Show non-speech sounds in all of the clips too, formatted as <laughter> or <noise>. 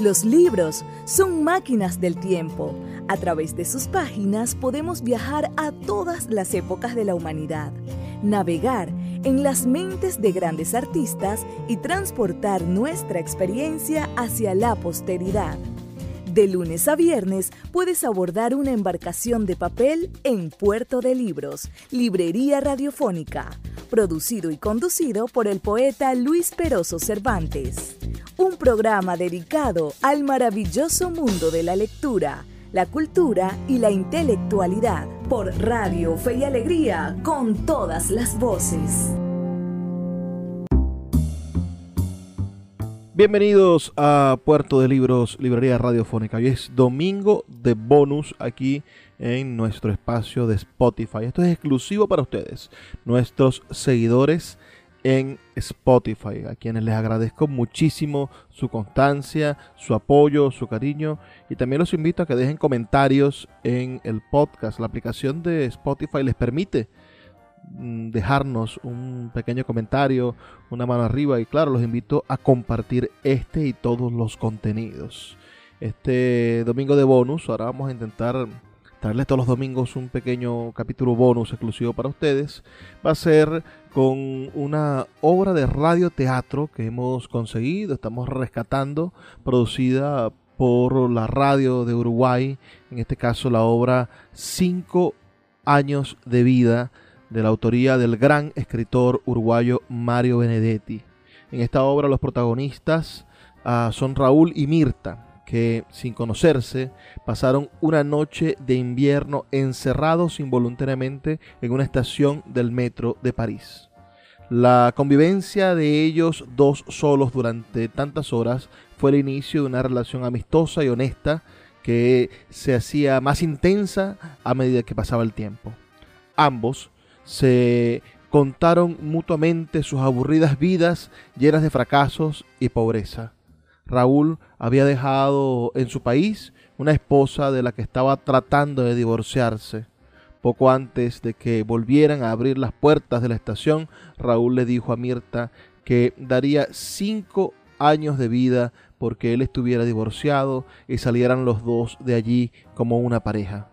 Los libros son máquinas del tiempo. A través de sus páginas podemos viajar a todas las épocas de la humanidad, navegar en las mentes de grandes artistas y transportar nuestra experiencia hacia la posteridad. De lunes a viernes puedes abordar una embarcación de papel en Puerto de Libros, Librería Radiofónica, producido y conducido por el poeta Luis Peroso Cervantes. Un programa dedicado al maravilloso mundo de la lectura, la cultura y la intelectualidad por Radio Fe y Alegría con todas las voces. Bienvenidos a Puerto de Libros, Librería Radiofónica. Hoy es domingo de bonus aquí en nuestro espacio de Spotify. Esto es exclusivo para ustedes, nuestros seguidores en Spotify, a quienes les agradezco muchísimo su constancia, su apoyo, su cariño y también los invito a que dejen comentarios en el podcast. La aplicación de Spotify les permite mm, dejarnos un pequeño comentario, una mano arriba y claro, los invito a compartir este y todos los contenidos. Este domingo de bonus, ahora vamos a intentar traerles todos los domingos un pequeño capítulo bonus exclusivo para ustedes. Va a ser con una obra de radioteatro que hemos conseguido, estamos rescatando, producida por la radio de Uruguay, en este caso la obra Cinco años de vida de la autoría del gran escritor uruguayo Mario Benedetti. En esta obra los protagonistas uh, son Raúl y Mirta, que, sin conocerse, pasaron una noche de invierno encerrados involuntariamente en una estación del metro de París. La convivencia de ellos dos solos durante tantas horas fue el inicio de una relación amistosa y honesta que se hacía más intensa a medida que pasaba el tiempo. Ambos se contaron mutuamente sus aburridas vidas llenas de fracasos y pobreza. Raúl había dejado en su país una esposa de la que estaba tratando de divorciarse. Poco antes de que volvieran a abrir las puertas de la estación, Raúl le dijo a Mirta que daría cinco años de vida porque él estuviera divorciado y salieran los dos de allí como una pareja.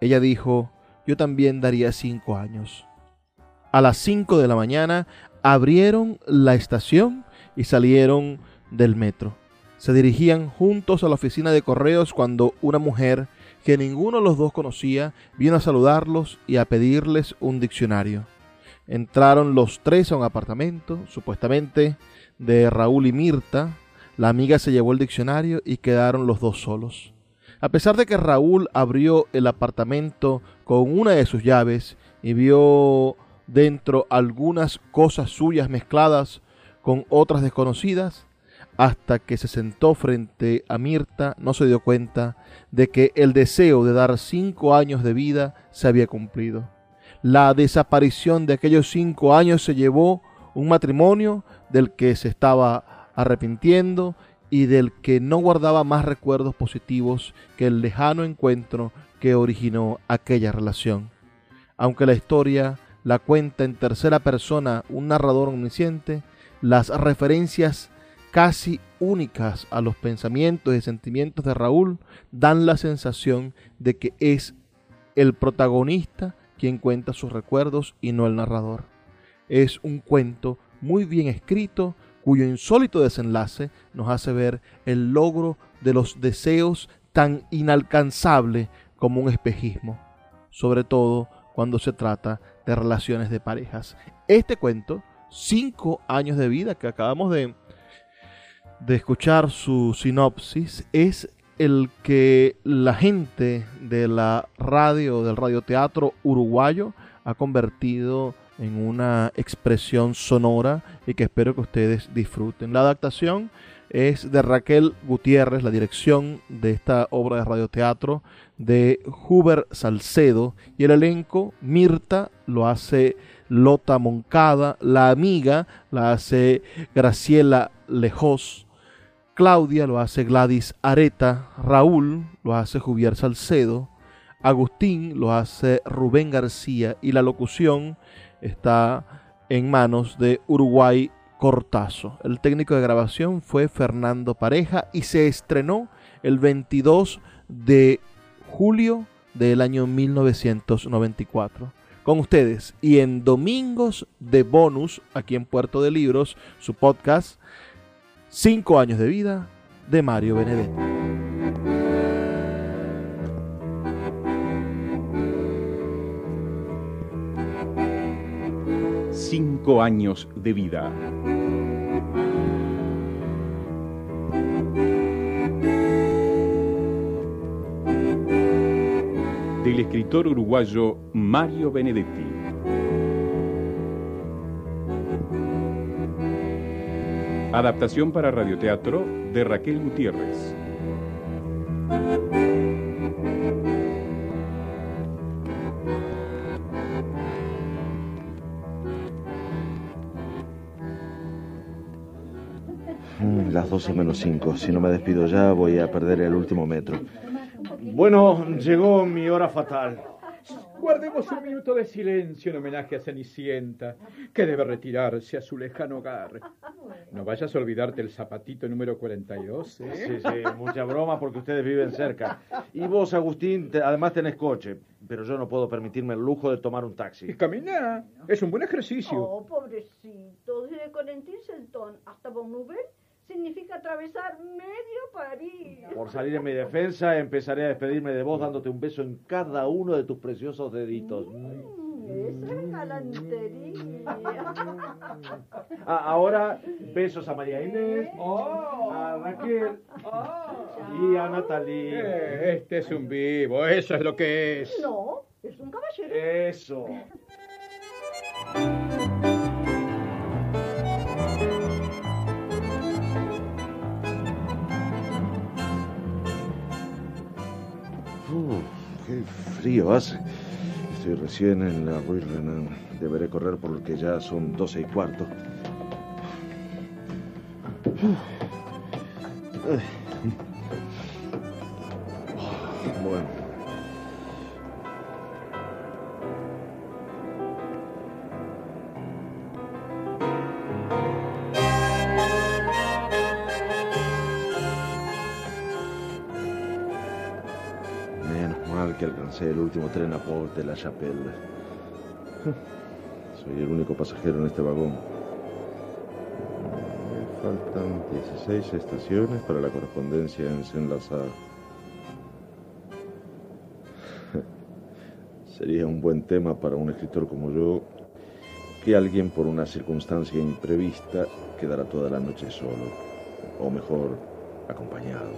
Ella dijo, yo también daría cinco años. A las cinco de la mañana abrieron la estación y salieron del metro se dirigían juntos a la oficina de correos cuando una mujer que ninguno de los dos conocía vino a saludarlos y a pedirles un diccionario. Entraron los tres a un apartamento, supuestamente de Raúl y Mirta. La amiga se llevó el diccionario y quedaron los dos solos. A pesar de que Raúl abrió el apartamento con una de sus llaves y vio dentro algunas cosas suyas mezcladas con otras desconocidas, hasta que se sentó frente a Mirta, no se dio cuenta de que el deseo de dar cinco años de vida se había cumplido. La desaparición de aquellos cinco años se llevó un matrimonio del que se estaba arrepintiendo y del que no guardaba más recuerdos positivos que el lejano encuentro que originó aquella relación. Aunque la historia la cuenta en tercera persona un narrador omnisciente, las referencias casi únicas a los pensamientos y sentimientos de Raúl dan la sensación de que es el protagonista quien cuenta sus recuerdos y no el narrador. Es un cuento muy bien escrito cuyo insólito desenlace nos hace ver el logro de los deseos tan inalcanzable como un espejismo, sobre todo cuando se trata de relaciones de parejas. Este cuento, cinco años de vida que acabamos de de escuchar su sinopsis es el que la gente de la radio, del radioteatro uruguayo, ha convertido en una expresión sonora y que espero que ustedes disfruten. La adaptación es de Raquel Gutiérrez, la dirección de esta obra de radioteatro de Huber Salcedo y el elenco Mirta lo hace Lota Moncada, la amiga la hace Graciela Lejos, Claudia lo hace Gladys Areta, Raúl lo hace Juvier Salcedo, Agustín lo hace Rubén García y la locución está en manos de Uruguay Cortazo. El técnico de grabación fue Fernando Pareja y se estrenó el 22 de julio del año 1994. Con ustedes y en Domingos de Bonus, aquí en Puerto de Libros, su podcast, Cinco años de vida de Mario Benedetti. Cinco años de vida. Del escritor uruguayo Mario Benedetti. Adaptación para radioteatro de Raquel Gutiérrez. Mm, Las 12 menos 5. Si no me despido ya, voy a perder el último metro. Bueno, llegó mi hora fatal. Guardemos un minuto de silencio en homenaje a Cenicienta, que debe retirarse a su lejano hogar. No vayas a olvidarte el zapatito número 42, ¿eh? Sí, sí, mucha broma porque ustedes viven cerca. Y vos, Agustín, te- además tenés coche. Pero yo no puedo permitirme el lujo de tomar un taxi. Y camina, es un buen ejercicio. Oh, pobrecito. Desde Colentin-Selton hasta Bonneuville significa atravesar medio París. Por salir en mi defensa, empezaré a despedirme de vos dándote un beso en cada uno de tus preciosos deditos. Mm, Esa es galantería. Ah, ahora, besos a María Inés, a Raquel y a Natalie. Eh, este es un vivo, eso es lo que es. No, es un caballero. Eso. Estoy recién en la Rue. Deberé correr porque ya son doce y cuarto. Último tren a Port la Chapelle. <laughs> Soy el único pasajero en este vagón. Me faltan 16 estaciones para la correspondencia en Saint-Lazare. <laughs> Sería un buen tema para un escritor como yo que alguien por una circunstancia imprevista quedara toda la noche solo, o mejor, acompañado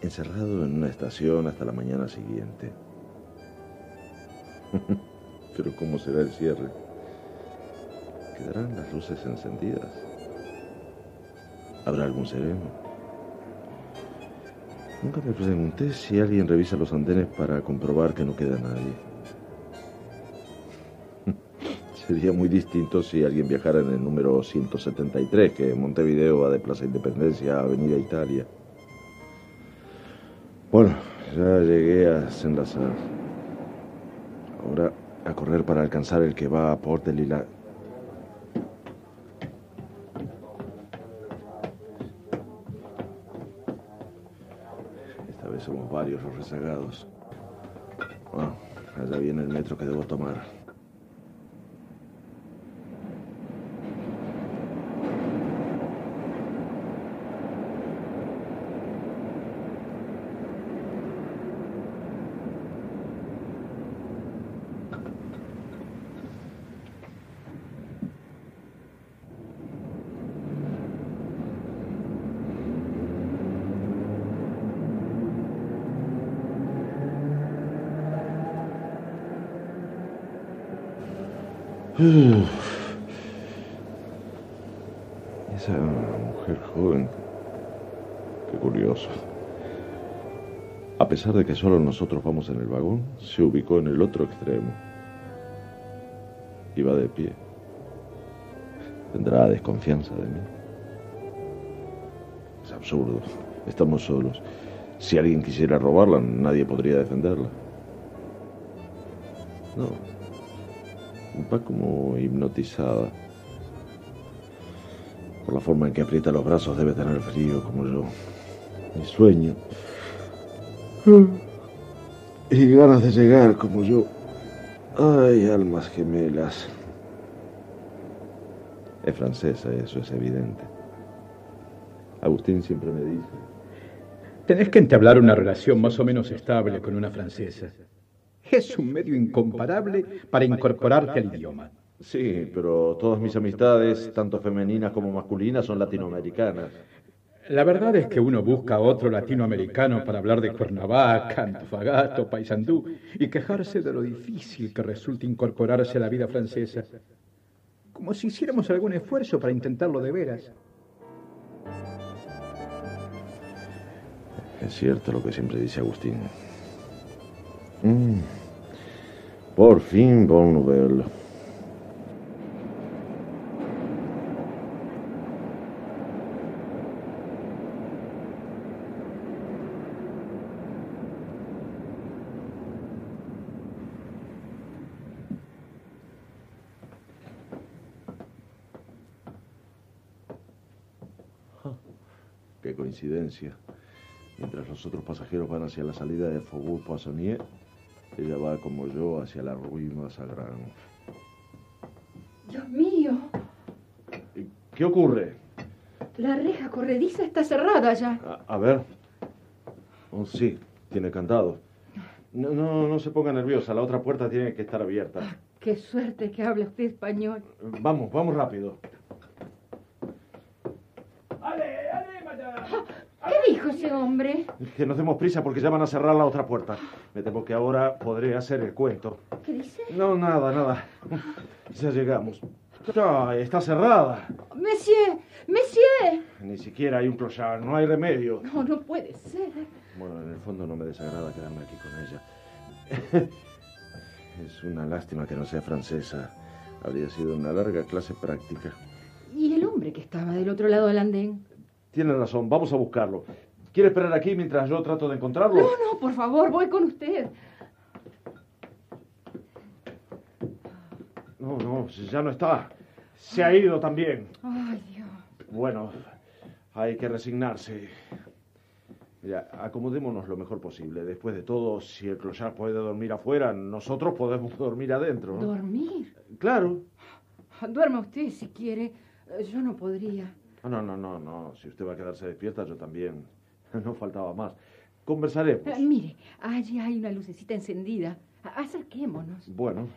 encerrado en una estación hasta la mañana siguiente. <laughs> Pero ¿cómo será el cierre? ¿Quedarán las luces encendidas? ¿Habrá algún sereno? Nunca me pregunté si alguien revisa los andenes para comprobar que no queda nadie. <laughs> Sería muy distinto si alguien viajara en el número 173, que Montevideo va de Plaza Independencia a Avenida Italia. Bueno, ya llegué a Saint-Lazare. Correr para alcanzar el que va a Port de Lila. Esta vez somos varios los rezagados. Bueno, allá viene el metro que debo tomar. Esa mujer joven curioso. A pesar de que solo nosotros vamos en el vagón, se ubicó en el otro extremo. Iba de pie. ¿Tendrá desconfianza de mí? Es absurdo. Estamos solos. Si alguien quisiera robarla, nadie podría defenderla. No. Va como hipnotizada. Por la forma en que aprieta los brazos debe tener frío como yo. Y sueño. Y ganas de llegar como yo. Ay, almas gemelas. Es francesa, eso es evidente. Agustín siempre me dice. Tenés que entablar una relación más o menos estable con una francesa. Es un medio incomparable para incorporarte al idioma. Sí, pero todas mis amistades, tanto femeninas como masculinas, son latinoamericanas. La verdad es que uno busca a otro latinoamericano para hablar de Cuernavaca, Antofagasta, Paysandú y quejarse de lo difícil que resulta incorporarse a la vida francesa. Como si hiciéramos algún esfuerzo para intentarlo de veras. Es cierto lo que siempre dice Agustín. Mm. Por fin, Bon Nouvelle. Qué coincidencia. Mientras los otros pasajeros van hacia la salida de Faubourg Poissonnier, ella va como yo hacia la Rue Mazagran. Dios mío, ¿Qué ocurre? la reja corrediza está cerrada ya. A, a ver. Oh, sí, tiene candado. No, no, no se ponga nerviosa. La otra puerta tiene que estar abierta. Qué suerte que habla usted español. Vamos, vamos rápido. ¿Qué dijo ese hombre? Que nos demos prisa porque ya van a cerrar la otra puerta. Me temo que ahora podré hacer el cuento. ¿Qué dice? No, nada, nada. Ya llegamos. Ya, está cerrada. Monsieur, monsieur. Ni siquiera hay un clochard, no hay remedio. No, no puede ser. Bueno, en el fondo no me desagrada quedarme aquí con ella. <laughs> Es una lástima que no sea francesa. Habría sido una larga clase práctica. ¿Y el hombre que estaba del otro lado del andén? Tiene razón, vamos a buscarlo. ¿Quiere esperar aquí mientras yo trato de encontrarlo? No, no, por favor, voy con usted. No, no, ya no está. Se ha ido también. Ay, Dios. Bueno, hay que resignarse. Mira, acomodémonos lo mejor posible. Después de todo, si el clochard puede dormir afuera, nosotros podemos dormir adentro. ¿no? ¿Dormir? Claro. Duerma usted si quiere. Yo no podría. Ah, No, no, no, no. Si usted va a quedarse despierta, yo también. <laughs> No faltaba más. Conversaremos. Eh, mire, allí hay una lucecita encendida. Acerquémonos. Bueno.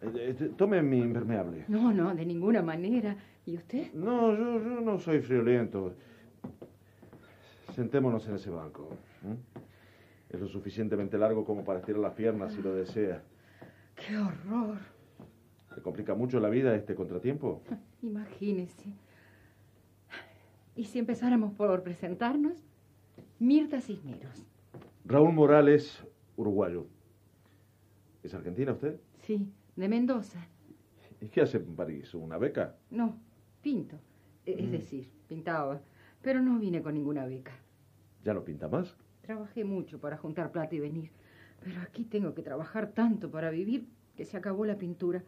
Eh, eh, Tome mi impermeable. No, no, de ninguna manera. ¿Y usted? No, yo, yo no soy friolento. Sentémonos en ese banco. Es lo suficientemente largo como para estirar las piernas si lo desea. ¡Qué horror! ¿Le complica mucho la vida este contratiempo? <laughs> Imagínese. ¿Y si empezáramos por presentarnos? Mirta Cisneros. Raúl Morales, uruguayo. ¿Es argentina usted? Sí, de Mendoza. ¿Y qué hace en París? ¿Una beca? No, pinto. E- Es Mm. decir, pintaba. Pero no vine con ninguna beca. ¿Ya no pinta más? Trabajé mucho para juntar plata y venir. Pero aquí tengo que trabajar tanto para vivir que se acabó la pintura.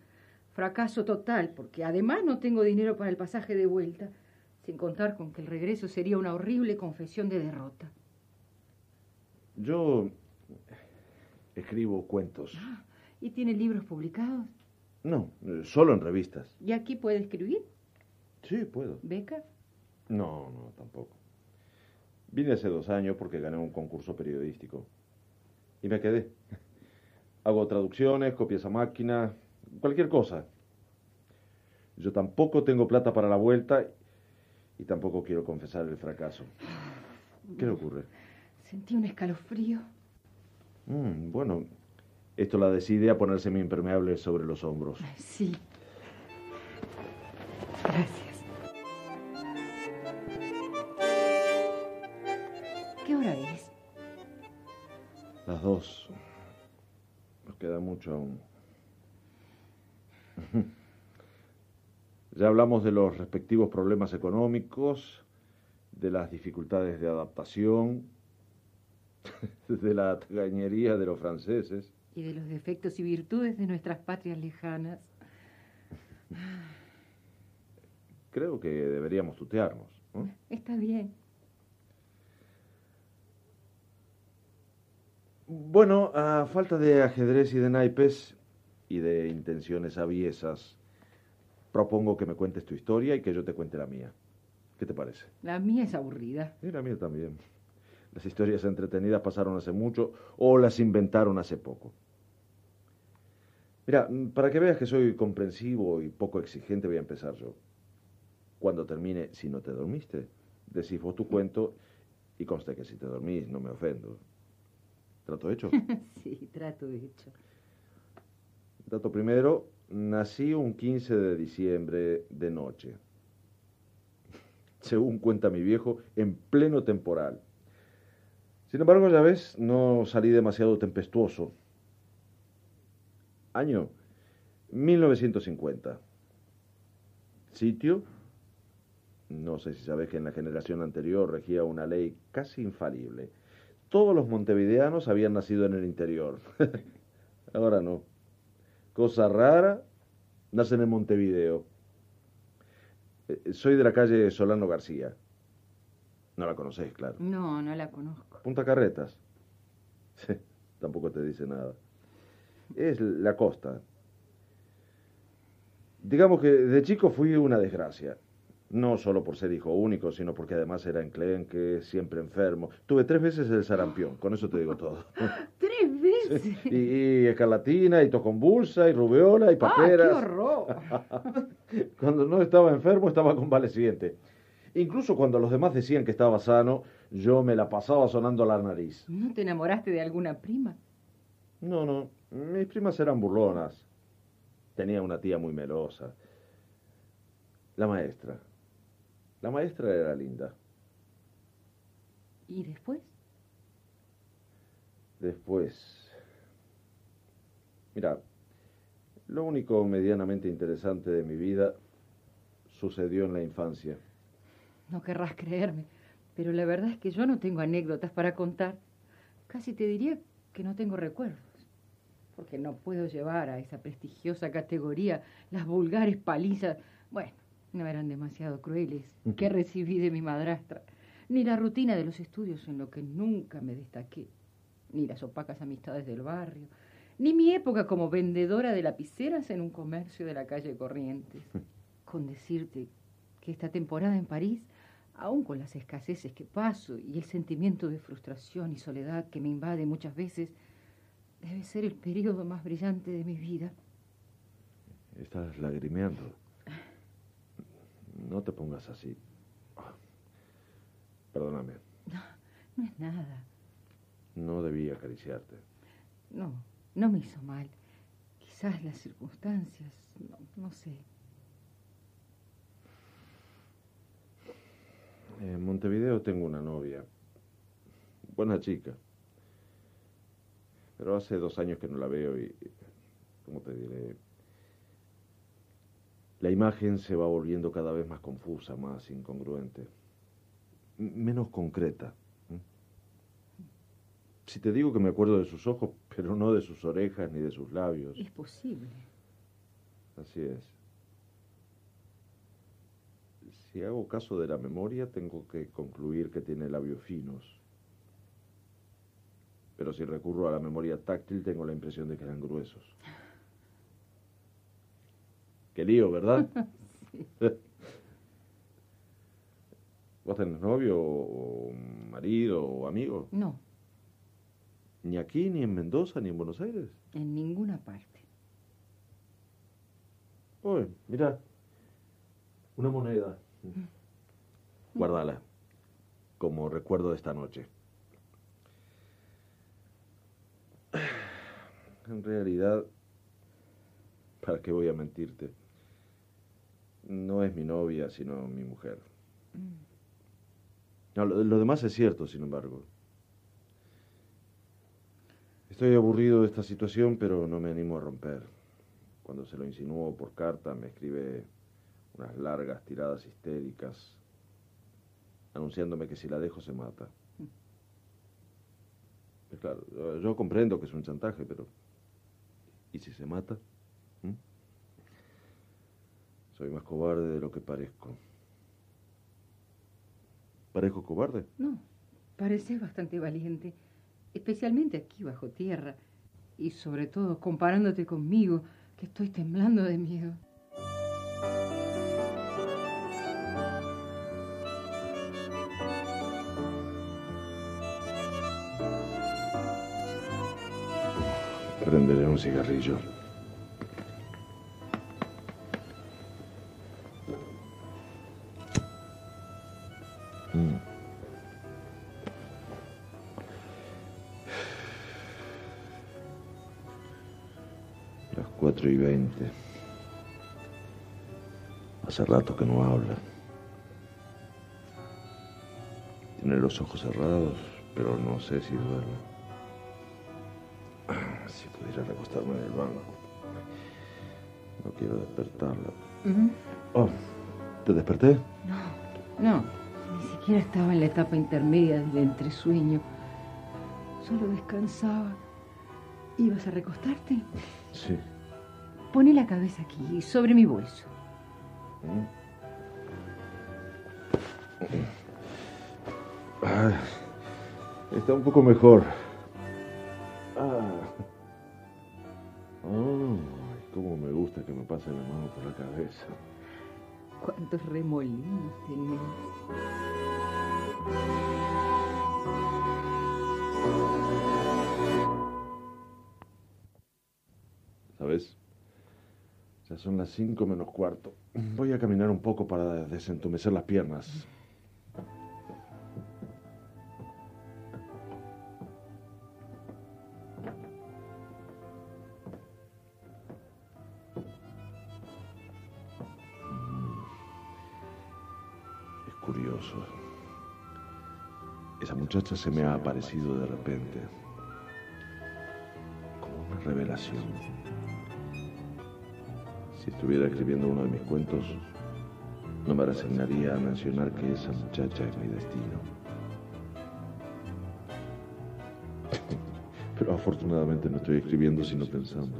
Fracaso total, porque además no tengo dinero para el pasaje de vuelta, sin contar con que el regreso sería una horrible confesión de derrota. Yo escribo cuentos. ¿Y tiene libros publicados? No, eh, solo en revistas. ¿Y aquí puede escribir? Sí, puedo. ¿Beca? No, no, tampoco. Vine hace dos años porque gané un concurso periodístico. Y me quedé. Hago traducciones, copias a máquina, cualquier cosa. Yo tampoco tengo plata para la vuelta y tampoco quiero confesar el fracaso. ¿Qué le ocurre? Sentí un escalofrío. Mm, bueno, esto la decide a ponerse mi impermeable sobre los hombros. Sí. Gracias. ¿Qué hora es? Las dos. Nos queda mucho aún. Ya hablamos de los respectivos problemas económicos, de las dificultades de adaptación, <laughs> de la tagañería de los franceses. Y de los defectos y virtudes de nuestras patrias lejanas. Creo que deberíamos tutearnos. ¿no? Está bien. Bueno, a falta de ajedrez y de naipes y de intenciones aviesas, propongo que me cuentes tu historia y que yo te cuente la mía. ¿Qué te parece? La mía es aburrida. Y la mía también. Las historias entretenidas pasaron hace mucho o las inventaron hace poco. Mira, mm, para que veas que soy comprensivo y poco exigente, voy a empezar yo. Cuando termine, si no te dormiste, decís vos tu cuento y conste que si te dormís no me ofendo. ¿Trato hecho? <laughs> sí, trato hecho. Dato primero, nací un 15 de diciembre de noche. Según cuenta mi viejo, en pleno temporal. Sin embargo, ya ves, no salí demasiado tempestuoso. Año 1950. Sitio. No sé si sabes que en la generación anterior regía una ley casi infalible. Todos los montevideanos habían nacido en el interior. <laughs> Ahora no. Cosa rara, nacen en Montevideo. Eh, Soy de la calle Solano García. No la conoces, claro. No, no la conozco. Punta Carretas. <laughs> Sí, tampoco te dice nada. Es la costa. Digamos que de chico fui una desgracia. No solo por ser hijo único, sino porque además era enclenque, siempre enfermo. Tuve tres veces el sarampión, con eso te digo todo. <laughs> <laughs> <laughs> Y, y escarlatina, y toconvulsa, y rubeola, y ¡Ah, paperas. qué horror! <laughs> Cuando no estaba enfermo, estaba convaleciente. Incluso cuando los demás decían que estaba sano, yo me la pasaba sonando la nariz. ¿No te enamoraste de alguna prima? No, no. Mis primas eran burlonas. Tenía una tía muy melosa. La maestra. La maestra era linda. ¿Y después? Después. Mira, lo único medianamente interesante de mi vida sucedió en la infancia. No querrás creerme, pero la verdad es que yo no tengo anécdotas para contar. Casi te diría que no tengo recuerdos, porque no puedo llevar a esa prestigiosa categoría las vulgares palizas. Bueno, no eran demasiado crueles que recibí de mi madrastra, ni la rutina de los estudios en lo que nunca me destaqué, ni las opacas amistades del barrio, ni mi época como vendedora de lapiceras en un comercio de la calle Corrientes. Con decirte que esta temporada en París, aun con las escaseces que paso y el sentimiento de frustración y soledad que me invade muchas veces, debe ser el periodo más brillante de mi vida. Estás lagrimeando. No te pongas así. Perdóname. No es nada. No debí acariciarte. No, no me hizo mal. Quizás las circunstancias, no, no sé. En Montevideo tengo una novia. Buena chica. Pero hace dos años que no la veo y, ¿cómo te diré? La imagen se va volviendo cada vez más confusa, más incongruente, menos concreta. Si te digo que me acuerdo de sus ojos, pero no de sus orejas ni de sus labios. Es posible. Así es. Si hago caso de la memoria, tengo que concluir que tiene labios finos. Pero si recurro a la memoria táctil, tengo la impresión de que eran gruesos. <laughs> Qué lío, ¿verdad? <laughs> ¿Vos tenés novio o marido o amigo? No, Ni aquí, ni en Mendoza, ni en Buenos Aires. en ninguna parte. Oye, mira. Una moneda. Guárdala. Como recuerdo de esta noche. En realidad, ¿para qué voy a mentirte? No es mi novia, sino mi mujer. No, lo, lo demás es cierto, sin embargo. Estoy aburrido de esta situación, pero no me animo a romper. Cuando se lo insinúo por carta, me escribe unas largas tiradas histéricas, anunciándome que si la dejo se mata. Y claro, yo, yo comprendo que es un chantaje, pero ¿y si se mata? ¿Mm? Soy más cobarde de lo que parezco. ¿Parezco cobarde? No, pareces bastante valiente, especialmente aquí bajo tierra, y sobre todo comparándote conmigo, que estoy temblando de miedo. Prenderé un cigarrillo. 4 y 20. Hace rato que no habla. Tiene los ojos cerrados, pero no sé si duerme. <clears throat> Si pudiera recostarme en el banco. No quiero despertarla. Oh, ¿te desperté? No, no. Ni siquiera estaba en la etapa intermedia del entresueño. Solo descansaba. ¿Ibas a recostarte? Sí. Poné la cabeza aquí, sobre mi bolso. Ah, está un poco mejor. Ah. Oh, cómo me gusta que me pasen la mano por la cabeza. ¿Cuántos remolinos tenés? ¿Sabes? Ya son las cinco menos cuarto. Voy a caminar un poco para desentumecer las piernas. Es curioso. Esa muchacha se me ha aparecido de repente. Como una revelación. Si estuviera escribiendo uno de mis cuentos, no me resignaría a mencionar que esa muchacha es mi destino. <laughs> Pero afortunadamente no estoy escribiendo sino pensando.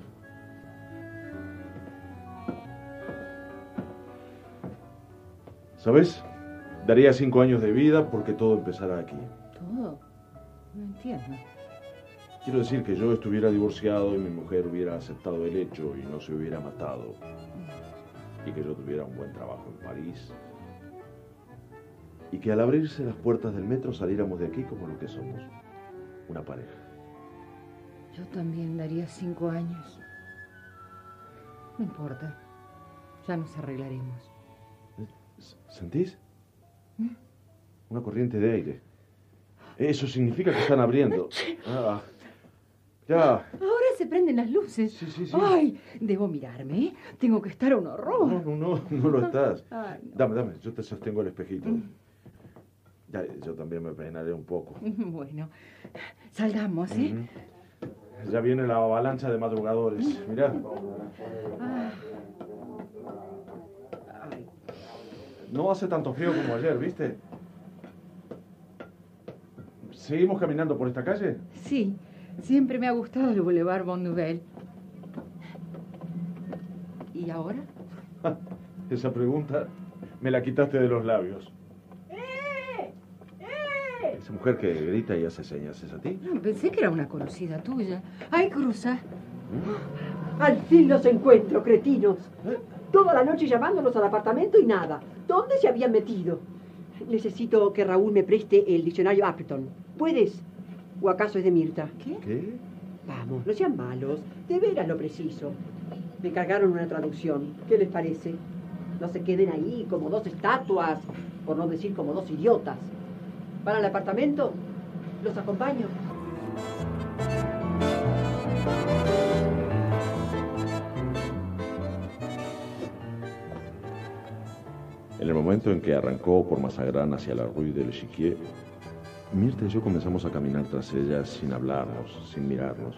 ¿Sabes? Daría cinco años de vida porque todo empezara aquí. ¿Todo? No entiendo. Quiero decir que yo estuviera divorciado y mi mujer hubiera aceptado el hecho y no se hubiera matado. Y que yo tuviera un buen trabajo en París. Y que al abrirse las puertas del metro saliéramos de aquí como lo que somos. Una pareja. Yo también daría cinco años. No importa. Ya nos arreglaremos. ¿Sentís? Una corriente de aire. Eso significa que están abriendo. <laughs> Ah, ya. Ahora se prenden las luces. Sí, sí, sí. Ay, debo mirarme. ¿eh? Tengo que estar a un horror. No, no, no, no lo estás. Ay, no. Dame, dame, yo te sostengo el espejito. Ya, yo también me peinaré un poco. Bueno, salgamos, ¿eh? Ya viene la avalancha de madrugadores. Mirá, Ah. Ay, no hace tanto frío como ayer, ¿viste? ¿Seguimos caminando por esta calle? sí, siempre me ha gustado el Boulevard Bon Nouvelle. ¿Y ahora? <laughs> Esa pregunta me la quitaste de los labios. ¡Eh! ¡Eh! Esa mujer que grita y hace señas, ¿es a ti? No, pensé que era una conocida tuya. Ay, cruza. Al fin los encuentro, cretinos. Toda la noche llamándonos al apartamento y nada. ¿Dónde se habían metido? Necesito que Raúl me preste el diccionario Appleton. ¿Puedes? ¿O acaso es de Mirta? ¿Qué? ¿Qué? Vamos, no sean malos. De veras lo preciso. Me encargaron una traducción. ¿Qué les parece? No se queden ahí como dos estatuas, por no decir como dos idiotas. ¿Van al apartamento? ¿Los acompaño? En el momento en que arrancó por Mazagrán hacia la Rue de l'Echiquier, Mirta y yo comenzamos a caminar tras ella sin hablarnos, sin mirarnos.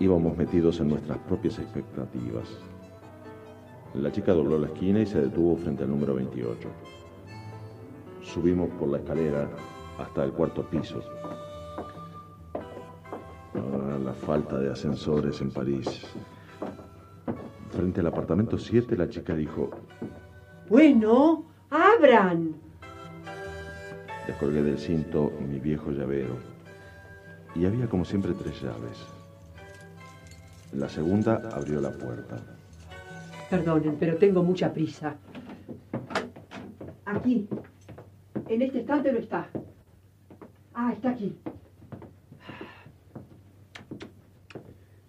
Íbamos metidos en nuestras propias expectativas. La chica dobló la esquina y se detuvo frente al número 28. Subimos por la escalera hasta el cuarto piso. Ah, la falta de ascensores en París. Frente al apartamento 7, la chica dijo, Bueno, abran. Descolgué del cinto mi viejo llavero y había como siempre tres llaves. La segunda abrió la puerta. Perdonen, pero tengo mucha prisa. Aquí. En este estante no está. Ah, está aquí.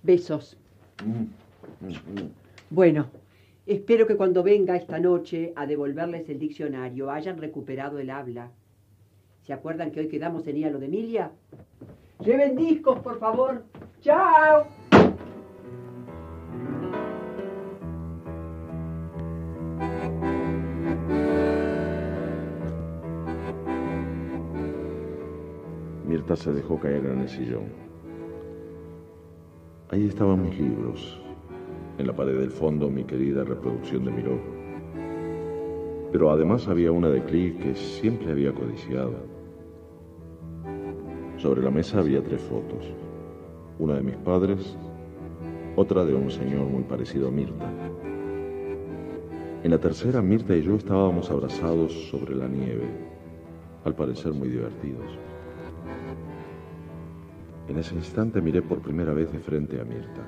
Besos. Bueno, espero que cuando venga esta noche a devolverles el diccionario hayan recuperado el habla. ¿Se acuerdan que hoy quedamos en lo de Emilia? Lleven por favor. ¡Chao! Mirta se dejó caer en el sillón. Ahí estaban mis libros. En la pared del fondo mi querida reproducción de Miró. Pero además había una de Klee que siempre había codiciado. Sobre la mesa había tres fotos. Una de mis padres, otra de un señor muy parecido a Mirta. En la tercera, Mirta y yo estábamos abrazados sobre la nieve, al parecer muy divertidos. En ese instante miré por primera vez de frente a Mirta.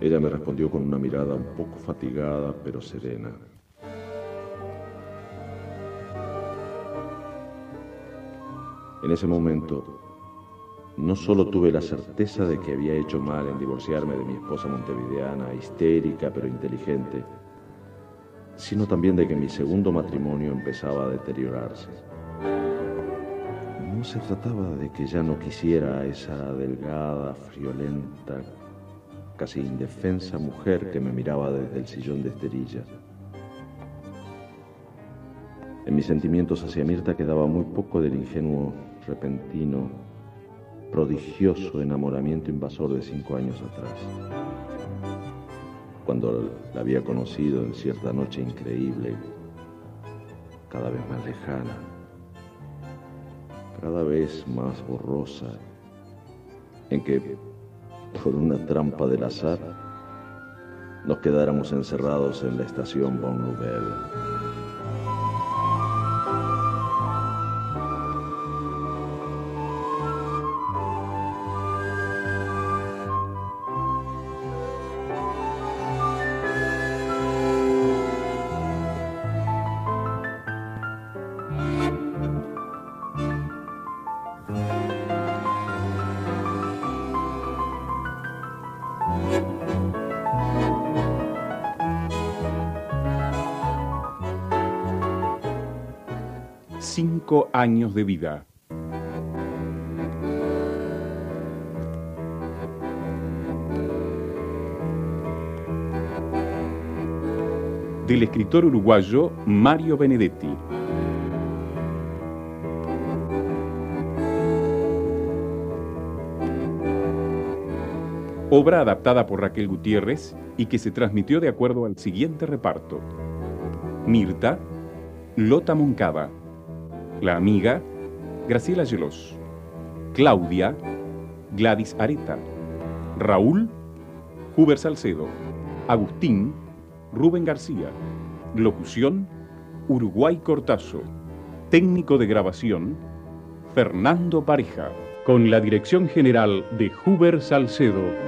Ella me respondió con una mirada un poco fatigada pero serena. En ese momento, no solo tuve la certeza de que había hecho mal en divorciarme de mi esposa montevideana, histérica pero inteligente, sino también de que mi segundo matrimonio empezaba a deteriorarse. No se trataba de que ya no quisiera a esa delgada, friolenta, casi indefensa mujer que me miraba desde el sillón de esterilla. En mis sentimientos hacia Mirta quedaba muy poco del ingenuo, repentino, prodigioso enamoramiento invasor de cinco años atrás. Cuando la había conocido en cierta noche increíble, cada vez más lejana, cada vez más borrosa, en que, por una trampa del azar, nos quedáramos encerrados en la estación Bon. Años de vida. Del escritor uruguayo Mario Benedetti. Obra adaptada por Raquel Gutiérrez y que se transmitió de acuerdo al siguiente reparto. Mirta, Lota Moncada. La amiga, Graciela Gelos. Claudia, Gladys Areta. Raúl, Huber Salcedo. Agustín, Rubén García. Locución, Uruguay Cortazo. Técnico de grabación, Fernando Pareja. Con la dirección general de Huber Salcedo.